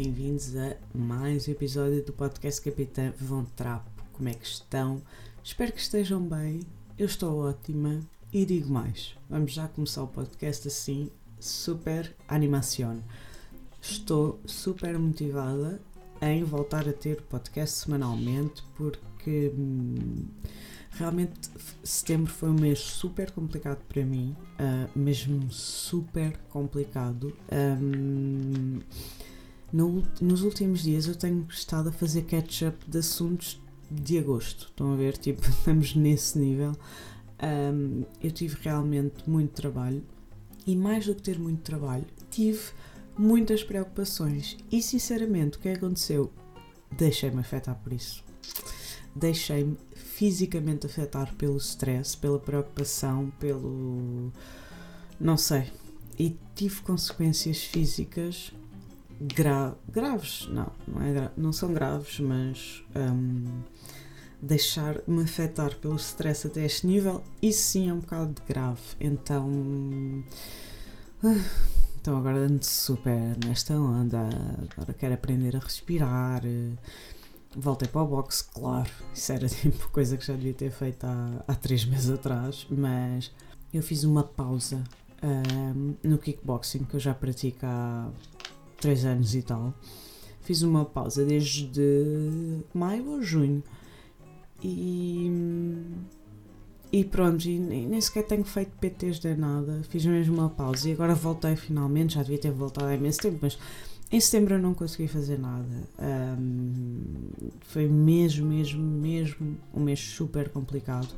bem-vindos a mais um episódio do podcast Capitã Von Trapo. Como é que estão? Espero que estejam bem. Eu estou ótima e digo mais. Vamos já começar o podcast assim, super animação. Estou super motivada em voltar a ter o podcast semanalmente porque hum, realmente setembro foi um mês super complicado para mim, uh, mesmo super complicado. Um, no, nos últimos dias eu tenho estado a fazer catch-up de assuntos de agosto. Estão a ver? Tipo, estamos nesse nível. Um, eu tive realmente muito trabalho e, mais do que ter muito trabalho, tive muitas preocupações. E, sinceramente, o que aconteceu? Deixei-me afetar por isso. Deixei-me fisicamente afetar pelo stress, pela preocupação, pelo. não sei. E tive consequências físicas gra graves, não, não, é gra não são graves, mas um, deixar-me afetar pelo stress até este nível, isso sim é um bocado grave. Então, então agora ando super nesta onda, agora quero aprender a respirar. Voltei para o boxe, claro, isso era tipo coisa que já devia ter feito há, há três meses atrás, mas eu fiz uma pausa um, no kickboxing que eu já pratico há 3 anos e tal. Fiz uma pausa desde maio ou junho. E, e pronto, e nem sequer tenho feito PTs de nada. Fiz mesmo uma pausa e agora voltei finalmente. Já devia ter voltado há imenso tempo, mas em setembro eu não consegui fazer nada. Um, foi mesmo, mesmo, mesmo um mês super complicado.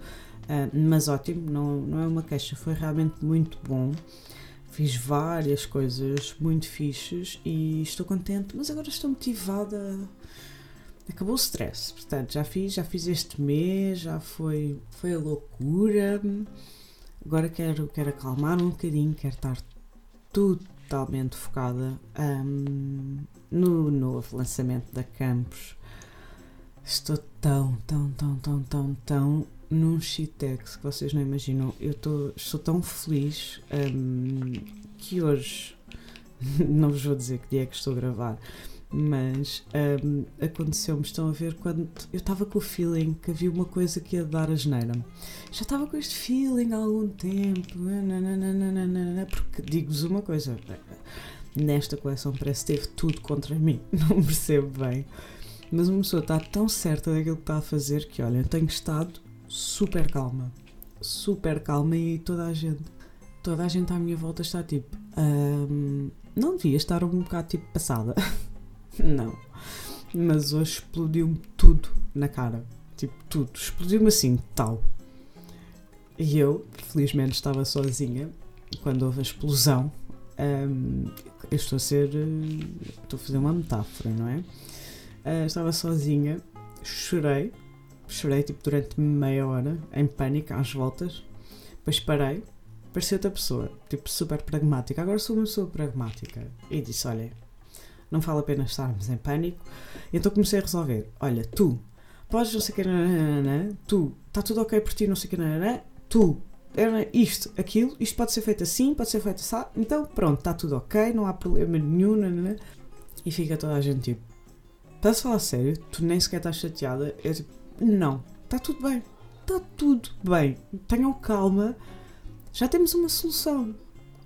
Uh, mas ótimo, não, não é uma queixa, foi realmente muito bom. Fiz várias coisas muito fixes e estou contente, mas agora estou motivada. Acabou o stress, portanto, já fiz, já fiz este mês, já foi, foi a loucura. Agora quero, quero acalmar um bocadinho, quero estar totalmente focada um, no novo lançamento da Campus. Estou tão, tão, tão, tão, tão, tão num shitex que vocês não imaginam. Eu tô, estou tão feliz um, que hoje, não vos vou dizer que dia é que estou a gravar, mas um, aconteceu-me, estão a ver, quando eu estava com o feeling que havia uma coisa que ia dar a geneira. Já estava com este feeling há algum tempo, nananana, porque digo-vos uma coisa, nesta coleção parece que teve tudo contra mim, não percebo bem. Mas uma pessoa está tão certa daquilo que está a fazer que, olha, eu tenho estado super calma. Super calma e toda a gente, toda a gente à minha volta está tipo, um, não devia estar um bocado tipo passada. não. Mas hoje explodiu-me tudo na cara. Tipo, tudo. Explodiu-me assim, tal. E eu, felizmente, estava sozinha quando houve a explosão. Um, eu estou a ser. Estou a fazer uma metáfora, não é? Uh, estava sozinha, chorei chorei tipo durante meia hora, em pânico, às voltas. Depois parei, parecia outra pessoa, tipo super pragmática. Agora sou uma pessoa pragmática. E disse: Olha, não vale a pena estarmos em pânico. Então comecei a resolver: Olha, tu podes não sei o que, nanana, tu, está tudo ok por ti, não sei o que, nanana, tu, isto, aquilo, isto pode ser feito assim, pode ser feito assim, então pronto, está tudo ok, não há problema nenhum. E fica toda a gente tipo: Estás a falar sério? Tu nem sequer estás chateada? Eu tipo: não, está tudo bem. Está tudo bem. Tenham calma. Já temos uma solução.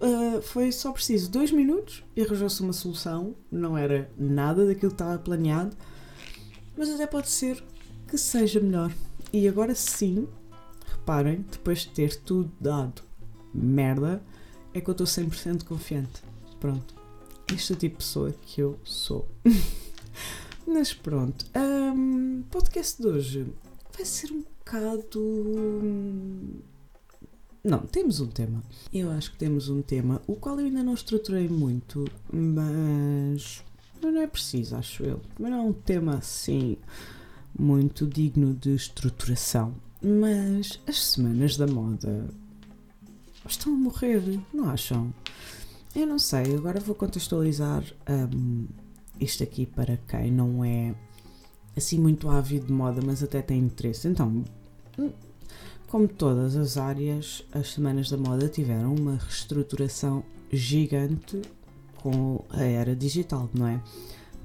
Uh, foi só preciso dois minutos e arranjou-se uma solução. Não era nada daquilo que estava planeado, mas até pode ser que seja melhor. E agora sim, reparem, depois de ter tudo dado merda, é que eu estou 100% confiante. Pronto. Este é o tipo de pessoa que eu sou. Mas pronto, um, podcast de hoje vai ser um bocado. Hum, não, temos um tema. Eu acho que temos um tema, o qual eu ainda não estruturei muito, mas não é preciso, acho eu. Mas não é um tema assim muito digno de estruturação. Mas as semanas da moda estão a morrer, não acham? Eu não sei, agora vou contextualizar. Um, isto aqui para quem não é assim muito ávido de moda, mas até tem interesse. Então, como todas as áreas, as semanas da moda tiveram uma reestruturação gigante com a era digital, não é?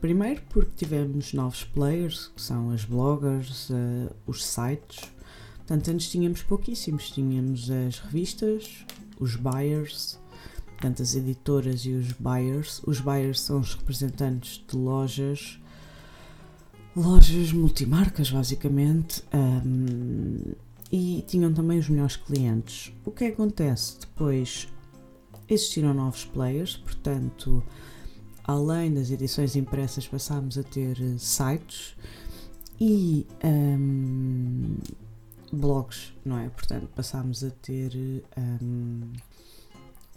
Primeiro porque tivemos novos players, que são as bloggers, uh, os sites. Portanto, antes tínhamos pouquíssimos. Tínhamos as revistas, os buyers, portanto, as editoras e os buyers. Os buyers são os representantes de lojas, lojas multimarcas, basicamente. Um, e tinham também os melhores clientes. O que acontece depois? Existiram novos players, portanto, além das edições impressas, passámos a ter eh, sites e um, blogs, não é? Portanto, passámos a ter um,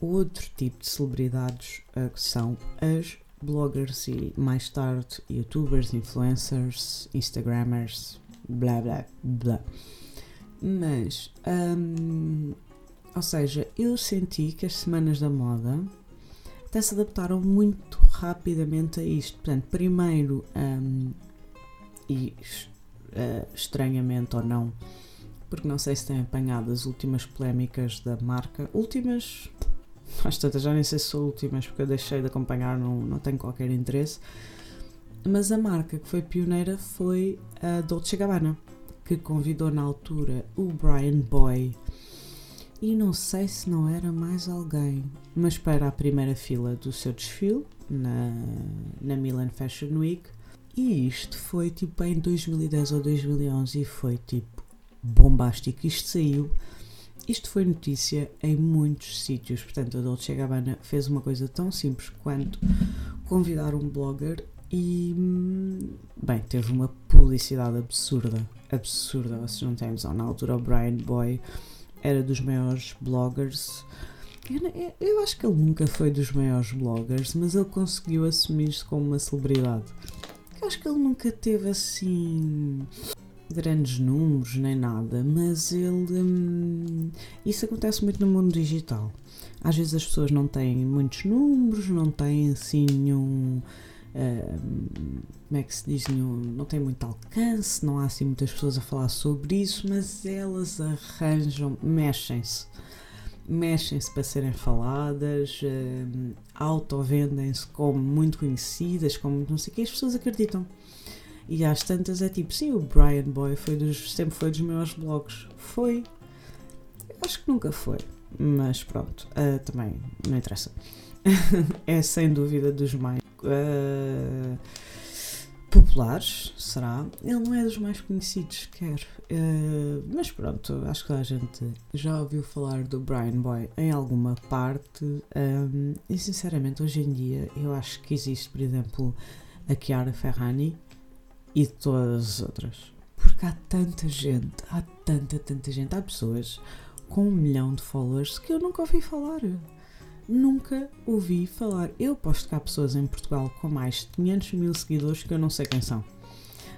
outro tipo de celebridades uh, que são as bloggers e mais tarde youtubers, influencers, instagrammers, blá blá blá. Mas, um, ou seja, eu senti que as semanas da moda até se adaptaram muito rapidamente a isto. Portanto, primeiro, um, e uh, estranhamente ou não, porque não sei se têm apanhado as últimas polémicas da marca. Últimas, às tantas já nem sei se são últimas, porque eu deixei de acompanhar, não, não tenho qualquer interesse. Mas a marca que foi pioneira foi a Dolce Gabbana que convidou na altura o Brian Boy e não sei se não era mais alguém, mas para a primeira fila do seu desfile na, na Milan Fashion Week. E isto foi tipo em 2010 ou 2011 e foi tipo bombástico. Isto saiu, isto foi notícia em muitos sítios. Portanto, a Dolce Gabbana fez uma coisa tão simples quanto convidar um blogger e, hum, bem, teve uma publicidade absurda absurda, vocês não têm noção. Na altura, o Brian Boy era dos maiores bloggers. Eu, eu acho que ele nunca foi dos maiores bloggers, mas ele conseguiu assumir-se como uma celebridade. Eu acho que ele nunca teve assim grandes números nem nada, mas ele. Hum, isso acontece muito no mundo digital. Às vezes as pessoas não têm muitos números, não têm assim nenhum como é que se diz, não, não tem muito alcance, não há assim muitas pessoas a falar sobre isso, mas elas arranjam, mexem-se, mexem-se para serem faladas, uh, auto-vendem-se como muito conhecidas, como não sei o que, as pessoas acreditam. E às tantas é tipo, sim, o Brian Boy foi dos, sempre foi dos maiores blogs. Foi. Acho que nunca foi. Mas pronto, uh, também não interessa. é sem dúvida dos mais uh, populares, será? Ele não é dos mais conhecidos quer Uh, mas pronto, acho que a gente já ouviu falar do Brian Boy em alguma parte. Um, e sinceramente, hoje em dia, eu acho que existe, por exemplo, a Chiara Ferrani e todas as outras. Porque há tanta gente, há tanta, tanta gente, há pessoas com um milhão de followers que eu nunca ouvi falar nunca ouvi falar. Eu posto que há pessoas em Portugal com mais de 500 mil seguidores que eu não sei quem são.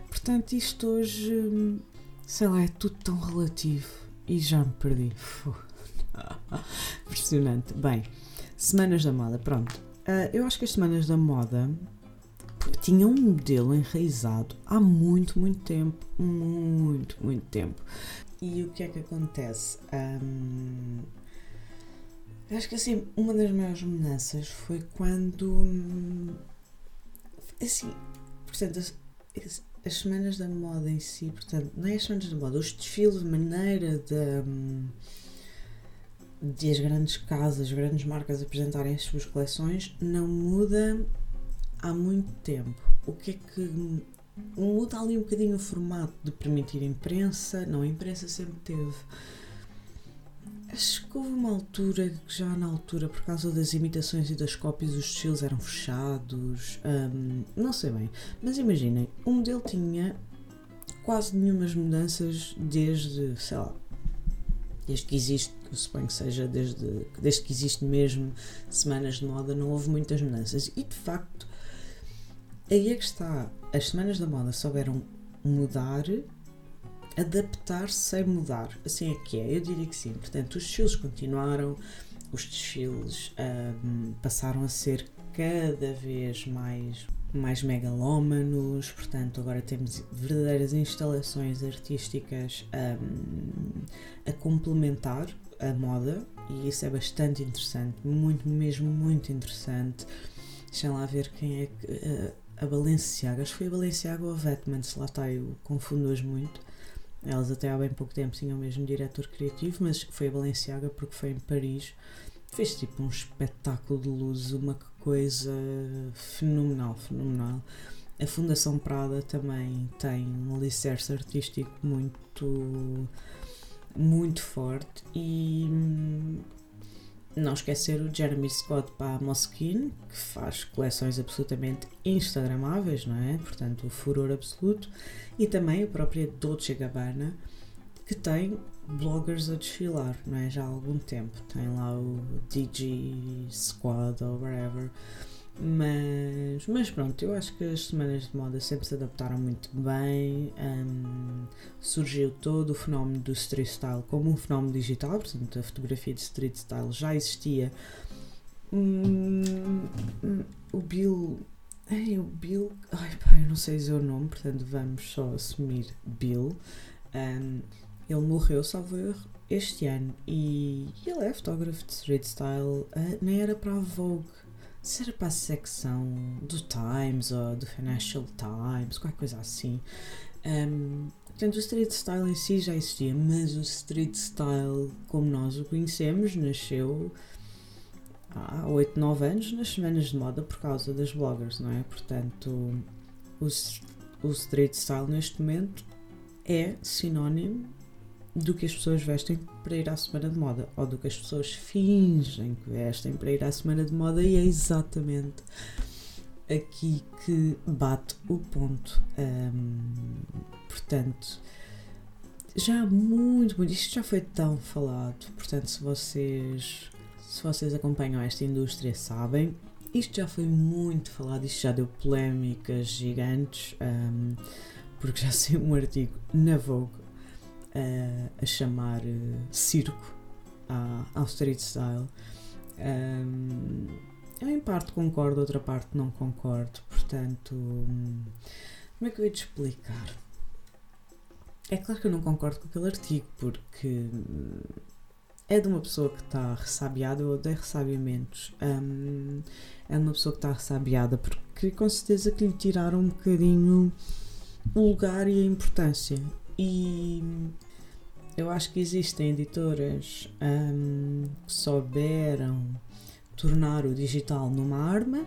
Portanto, isto hoje, hum, sei lá, é tudo tão relativo e já me perdi. Impressionante. Bem, Semanas da Moda, pronto. Uh, eu acho que as Semanas da Moda tinham um modelo enraizado há muito, muito tempo. Muito, muito tempo. E o que é que acontece? Um, acho que assim, uma das maiores mudanças foi quando. Assim, portanto, as, as, semanas da moda em si, portanto, não é as semanas da moda, os desfiles, a maneira de, de as grandes casas, as grandes marcas apresentarem as suas coleções, não muda há muito tempo. O que é que. Muda ali um bocadinho o formato de permitir imprensa, não, a imprensa sempre teve Acho que houve uma altura que já na altura, por causa das imitações e das cópias, os estilos eram fechados. Um, não sei bem. Mas imaginem, o modelo tinha quase nenhumas mudanças desde, sei lá, desde que existe, eu suponho que seja desde, desde que existe mesmo semanas de moda, não houve muitas mudanças. E de facto, aí é que está. As semanas da moda souberam mudar adaptar-se sem mudar. Assim é que é, eu diria que sim. Portanto, os desfiles continuaram, os desfiles um, passaram a ser cada vez mais, mais megalómanos, portanto, agora temos verdadeiras instalações artísticas um, a complementar a moda e isso é bastante interessante, muito, mesmo muito interessante. Deixem lá ver quem é que. Uh, a Balenciaga, acho que foi a Balenciaga ou a Vetmans, lá está, eu confundo-as muito. Elas até há bem pouco tempo tinham o mesmo diretor criativo, mas foi a Balenciaga porque foi em Paris. Fez tipo um espetáculo de luz, uma coisa fenomenal, fenomenal. A Fundação Prada também tem um alicerce artístico muito, muito forte e hum, não esquecer o Jeremy Scott para a Moschino, que faz coleções absolutamente instagramáveis, não é? Portanto, o furor absoluto. E também a própria Dolce Gabbana, que tem bloggers a desfilar, não é? Já há algum tempo. Tem lá o DG Squad ou whatever. Mas, mas pronto, eu acho que as semanas de moda sempre se adaptaram muito bem. Um, surgiu todo o fenómeno do street style como um fenómeno digital, portanto, a fotografia de street style já existia. Um, o Bill. Ei, o Bill. Ai pá, eu não sei dizer o nome, portanto vamos só assumir Bill. Um, ele morreu, salvo erro, este ano e ele é fotógrafo de street style, uh, nem era para a Vogue se era para a secção do Times ou do Financial Times, qualquer coisa assim. Um, portanto, o street style em si já existia, mas o street style, como nós o conhecemos, nasceu há 8, 9 anos nas semanas de moda por causa das bloggers, não é? Portanto, o, o street style neste momento é sinónimo do que as pessoas vestem para ir à semana de moda ou do que as pessoas fingem que vestem para ir à semana de moda e é exatamente aqui que bate o ponto. Um, portanto, já há muito, muito, isto já foi tão falado, portanto, se vocês, se vocês acompanham esta indústria, sabem, isto já foi muito falado, isto já deu polémicas gigantes, um, porque já saiu um artigo na Vogue a, a chamar uh, circo à, ao street style. Um, eu em parte concordo, outra parte não concordo, portanto, como é que eu ia te explicar? É claro que eu não concordo com aquele artigo, porque é de uma pessoa que está ressabiada, eu odeio ressabiamentos. Um, é de uma pessoa que está ressabiada, porque com certeza que lhe tiraram um bocadinho o lugar e a importância. E eu acho que existem editoras um, que souberam tornar o digital numa arma,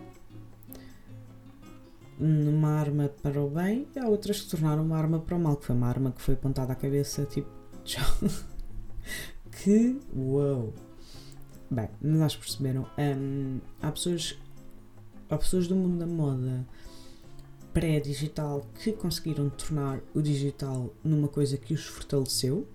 numa arma para o bem, e há outras que tornaram uma arma para o mal, que foi uma arma que foi apontada à cabeça, tipo, tchau. que uau! Bem, mas acho que perceberam. Um, há pessoas. Há pessoas do mundo da moda pré-digital que conseguiram tornar o digital numa coisa que os fortaleceu,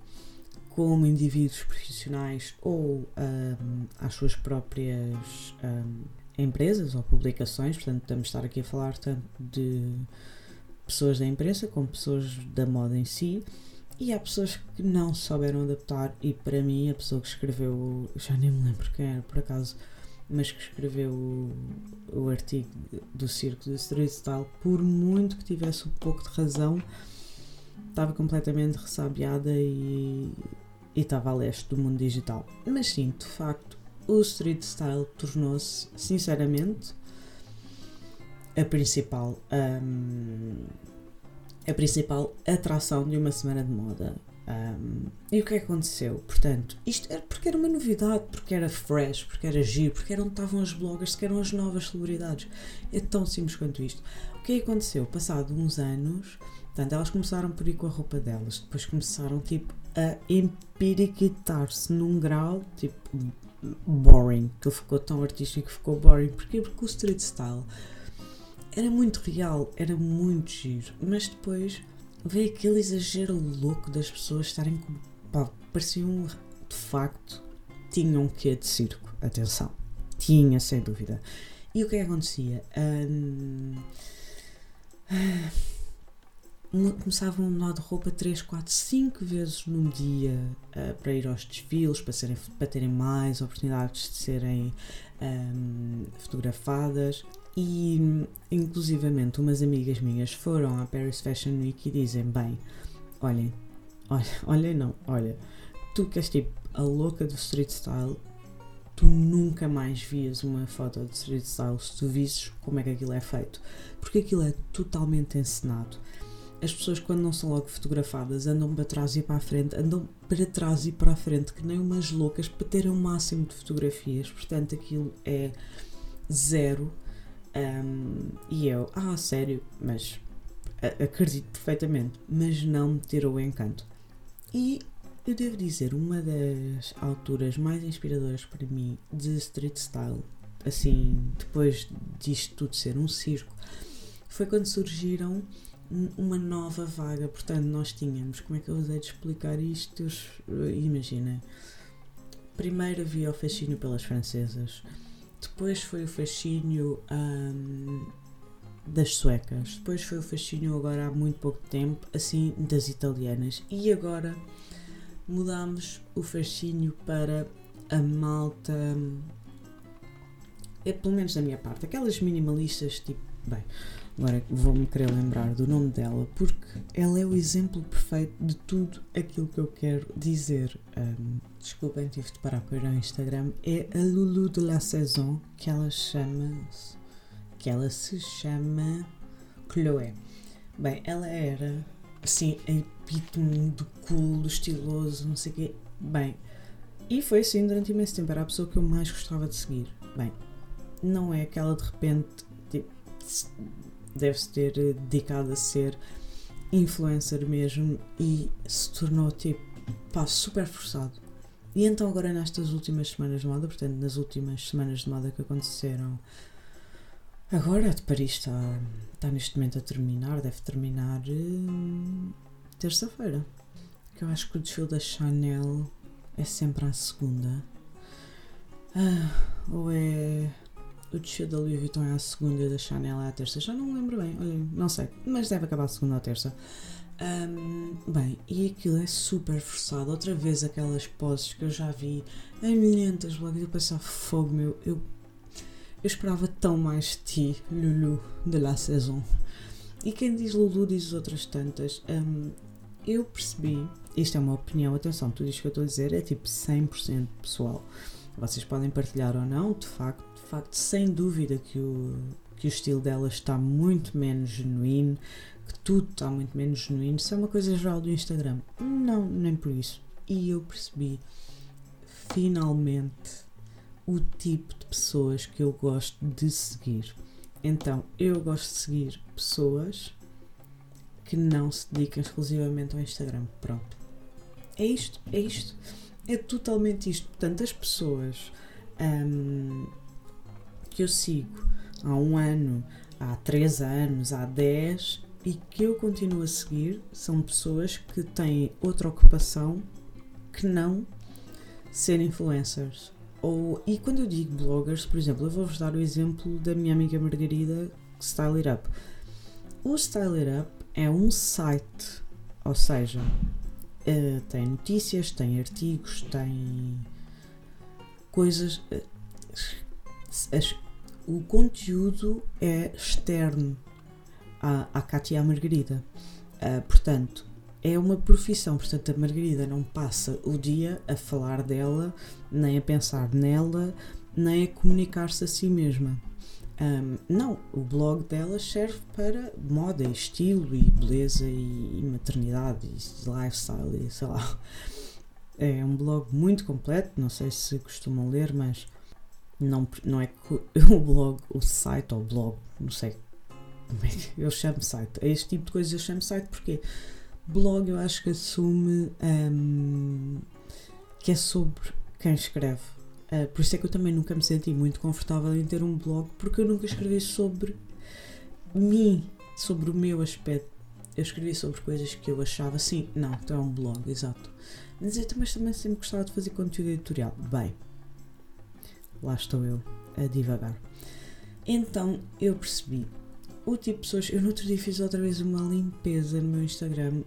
como indivíduos profissionais ou um, às suas próprias um, empresas ou publicações, portanto, estamos estar aqui a falar tanto de pessoas da imprensa como pessoas da moda em si. E há pessoas que não souberam adaptar, e para mim, a pessoa que escreveu, já nem me lembro quem era por acaso, mas que escreveu o, o artigo do Circo do Street Style, por muito que tivesse um pouco de razão, estava completamente ressabiada e, e estava a leste do mundo digital. Mas sim, de facto, o street style tornou-se, sinceramente, a principal, um, a principal atração de uma semana de moda. Um, e o que aconteceu? Portanto, isto era porque era uma novidade, porque era fresh, porque era giro, porque era onde estavam as bloggers, que eram as novas celebridades. É tão simples quanto isto. O que é aconteceu? Passado uns anos, portanto, elas começaram por ir com a roupa delas, depois começaram tipo a empiriquitar-se num grau tipo boring, que ficou tão artístico que ficou boring. Porquê? Porque o street style era muito real, era muito giro, mas depois veio aquele exagero louco das pessoas estarem com. pá, pareciam de facto. tinham um quê de circo, atenção, tinha sem dúvida. E o que é que acontecia? Um, começavam a mudar de roupa 3, 4, 5 vezes num dia uh, para ir aos desfiles, para, serem, para terem mais oportunidades de serem um, fotografadas. E, inclusivamente, umas amigas minhas foram à Paris Fashion Week e dizem: Bem, olhem, olha, olhem, não, olha, tu que és tipo a louca do street style, tu nunca mais vias uma foto de street style se tu visses como é que aquilo é feito. Porque aquilo é totalmente encenado. As pessoas, quando não são logo fotografadas, andam para trás e para a frente, andam para trás e para a frente, que nem umas loucas, para terem o máximo de fotografias. Portanto, aquilo é zero. Um, e eu, ah, sério, mas acredito perfeitamente, mas não me tirou o encanto. E eu devo dizer, uma das alturas mais inspiradoras para mim de street style, assim, depois disto tudo ser um circo, foi quando surgiram uma nova vaga. Portanto, nós tínhamos, como é que eu usei de explicar isto? Imagina, primeiro havia o fascínio pelas francesas, depois foi o fascínio um, das suecas, depois foi o fascínio agora há muito pouco tempo, assim, das italianas, e agora mudámos o fascínio para a malta. É pelo menos da minha parte, aquelas minimalistas tipo. Bem, agora vou-me querer lembrar do nome dela porque ela é o exemplo perfeito de tudo aquilo que eu quero dizer. Um, desculpem, tive de parar para ir ao Instagram. É a Lulu de la Saison que ela chama. que ela se chama Chloé. Bem, ela era assim a epítome do cool, do estiloso, não sei o quê. Bem, e foi assim durante imenso tempo. Era a pessoa que eu mais gostava de seguir. Bem, não é aquela de repente deve-se ter dedicado a ser influencer mesmo e se tornou tipo pá, super forçado. E então agora nestas últimas semanas de moda, portanto nas últimas semanas de moda que aconteceram agora de Paris está, está neste momento a terminar, deve terminar hum, terça-feira. Que eu acho que o desfile da Chanel é sempre à segunda. Ah, ou é. O desfile da Louis Vuitton é à segunda e da Chanel é à terça. Já não me lembro bem, não sei. Mas deve acabar a segunda ou terça. Um, bem, e aquilo é super forçado. Outra vez aquelas poses que eu já vi em milhentas logo. Eu pensava, fogo meu, eu, eu esperava tão mais de ti, Lulu, de la saison. E quem diz Lulu diz outras tantas. Um, eu percebi, isto é uma opinião, atenção, tudo isto que eu estou a dizer é tipo 100% pessoal. Vocês podem partilhar ou não, de facto, facto, sem dúvida que o, que o estilo dela está muito menos genuíno, que tudo está muito menos genuíno. Isso é uma coisa geral do Instagram. Não, nem por isso. E eu percebi, finalmente, o tipo de pessoas que eu gosto de seguir. Então, eu gosto de seguir pessoas que não se dedicam exclusivamente ao Instagram. Pronto. É isto, é isto. É totalmente isto. Portanto, as pessoas um, que eu sigo há um ano, há três anos, há dez e que eu continuo a seguir são pessoas que têm outra ocupação que não ser influencers. Ou, e quando eu digo bloggers, por exemplo, eu vou-vos dar o exemplo da minha amiga Margarida Style It Up. O Style It Up é um site, ou seja, uh, tem notícias, tem artigos, tem coisas. Uh, as, o conteúdo é externo à, à Cátia e à Margarida. Uh, portanto, é uma profissão. Portanto, a Margarida não passa o dia a falar dela, nem a pensar nela, nem a comunicar-se a si mesma. Um, não, o blog dela serve para moda, estilo e beleza e, e maternidade e lifestyle e sei lá. É um blog muito completo, não sei se costumam ler, mas não, não é que o blog, o site ou o blog, não sei como é que eu chamo site. É este tipo de coisas eu chamo site porque blog eu acho que assume um, que é sobre quem escreve Uh, por isso é que eu também nunca me senti muito confortável em ter um blog, porque eu nunca escrevi sobre mim, sobre o meu aspecto. Eu escrevi sobre coisas que eu achava assim, não, então é um blog, exato. Mas eu também, também sempre gostava de fazer conteúdo editorial. Bem, lá estou eu a divagar. Então eu percebi o tipo de pessoas. Eu no outro dia fiz outra vez uma limpeza no meu Instagram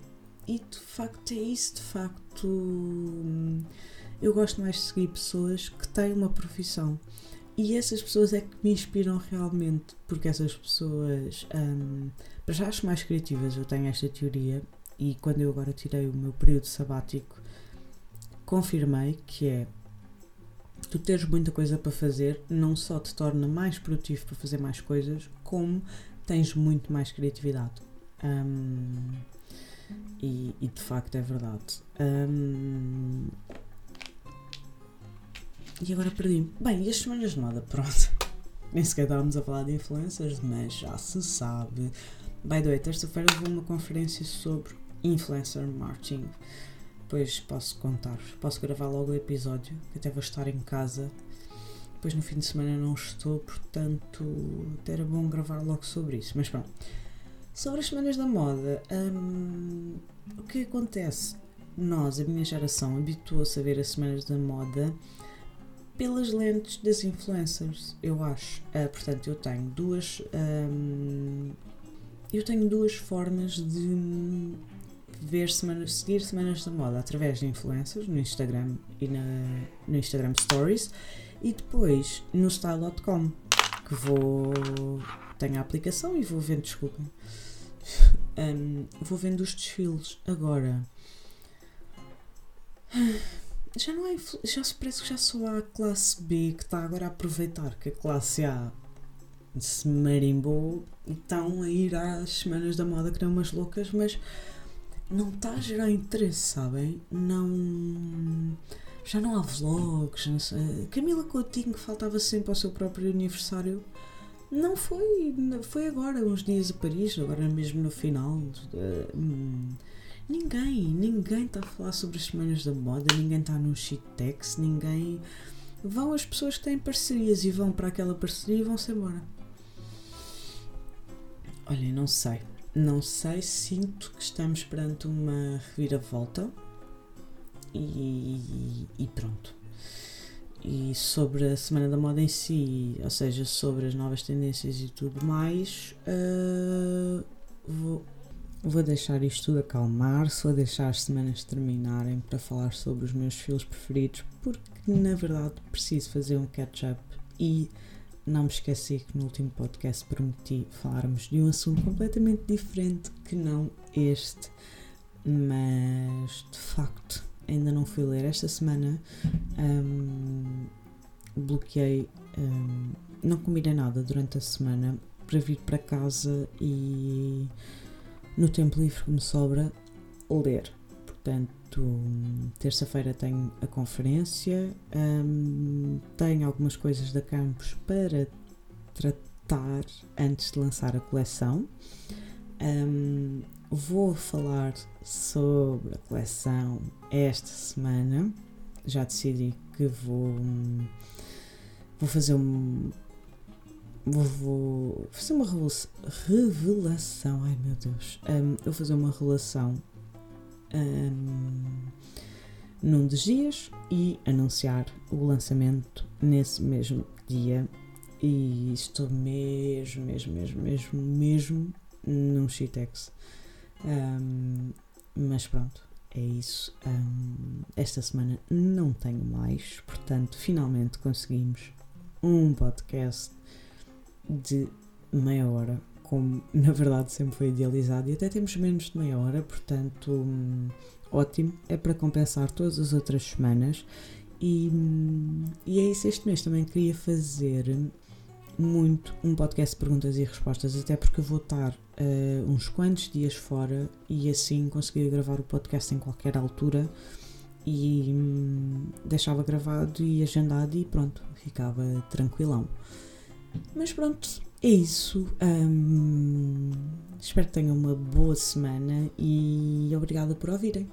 e de facto é isso, de facto. Hum, eu gosto mais de seguir pessoas que têm uma profissão. E essas pessoas é que me inspiram realmente, porque essas pessoas, um, para já acho mais criativas, eu tenho esta teoria, e quando eu agora tirei o meu período sabático, confirmei que é tu teres muita coisa para fazer não só te torna mais produtivo para fazer mais coisas, como tens muito mais criatividade. Um, e, e, de facto é verdade. Um, e agora perdi-me. Bem, e as semanas de moda, pronto. Nem sequer estávamos a falar de influencers, mas já se sabe. By the way, terça-feira vou uma conferência sobre influencer marketing. Depois posso contar, posso gravar logo o episódio, que até vou estar em casa. Depois no fim de semana não estou, portanto era bom gravar logo sobre isso. Mas pronto. Sobre as semanas da moda, hum, o que acontece? Nós, a minha geração, habituou-se a ver as semanas da moda pelas lentes das influencers, eu acho. Uh, portanto, eu tenho duas. Um, eu tenho duas formas de ver semanas, seguir semanas da moda através de influencers no Instagram e na, no Instagram Stories e depois no style.com que vou tenho a aplicação e vou vendo, um, vou vendo os desfiles agora. Já não é já se parece que já sou a classe B que está agora a aproveitar que a classe A se marimbou e estão a ir às semanas da moda que não umas loucas, mas não está a gerar interesse, sabem? Não. Já não há vlogs, não sei. Camila Coutinho, que faltava sempre ao seu próprio aniversário, não foi. Foi agora, uns dias a Paris, agora mesmo no final. Uh, Ninguém, ninguém está a falar sobre as semanas da moda, ninguém está num shittex, ninguém. Vão as pessoas que têm parcerias e vão para aquela parceria e vão-se embora. Olha, não sei. Não sei, sinto que estamos perante uma reviravolta e, e pronto. E sobre a Semana da Moda em si, ou seja, sobre as novas tendências e tudo mais, uh, vou Vou deixar isto tudo acalmar-se, vou deixar as semanas terminarem para falar sobre os meus filmes preferidos, porque na verdade preciso fazer um catch-up e não me esqueci que no último podcast prometi falarmos de um assunto completamente diferente que não este, mas de facto ainda não fui ler esta semana. Um, bloqueei, um, não combinei nada durante a semana para vir para casa e no tempo livre que me sobra, ler. Portanto, terça-feira tenho a conferência, um, tenho algumas coisas da campus para tratar antes de lançar a coleção. Um, vou falar sobre a coleção esta semana. Já decidi que vou, vou fazer um, vou fazer uma revelação. Ai meu Deus. Um, vou fazer uma relação um, num dos dias e anunciar o lançamento nesse mesmo dia. E estou mesmo, mesmo, mesmo, mesmo, mesmo num Shitex. Um, mas pronto, é isso. Um, esta semana não tenho mais, portanto, finalmente conseguimos um podcast de meia hora, como na verdade sempre foi idealizado, e até temos menos de meia hora, portanto, hum, ótimo, é para compensar todas as outras semanas. E, hum, e é isso, este mês também queria fazer muito um podcast de perguntas e respostas, até porque eu vou estar uh, uns quantos dias fora e assim conseguia gravar o podcast em qualquer altura e hum, deixava gravado e agendado e pronto, ficava tranquilão. Mas pronto, é isso. Espero que tenham uma boa semana e obrigada por ouvirem.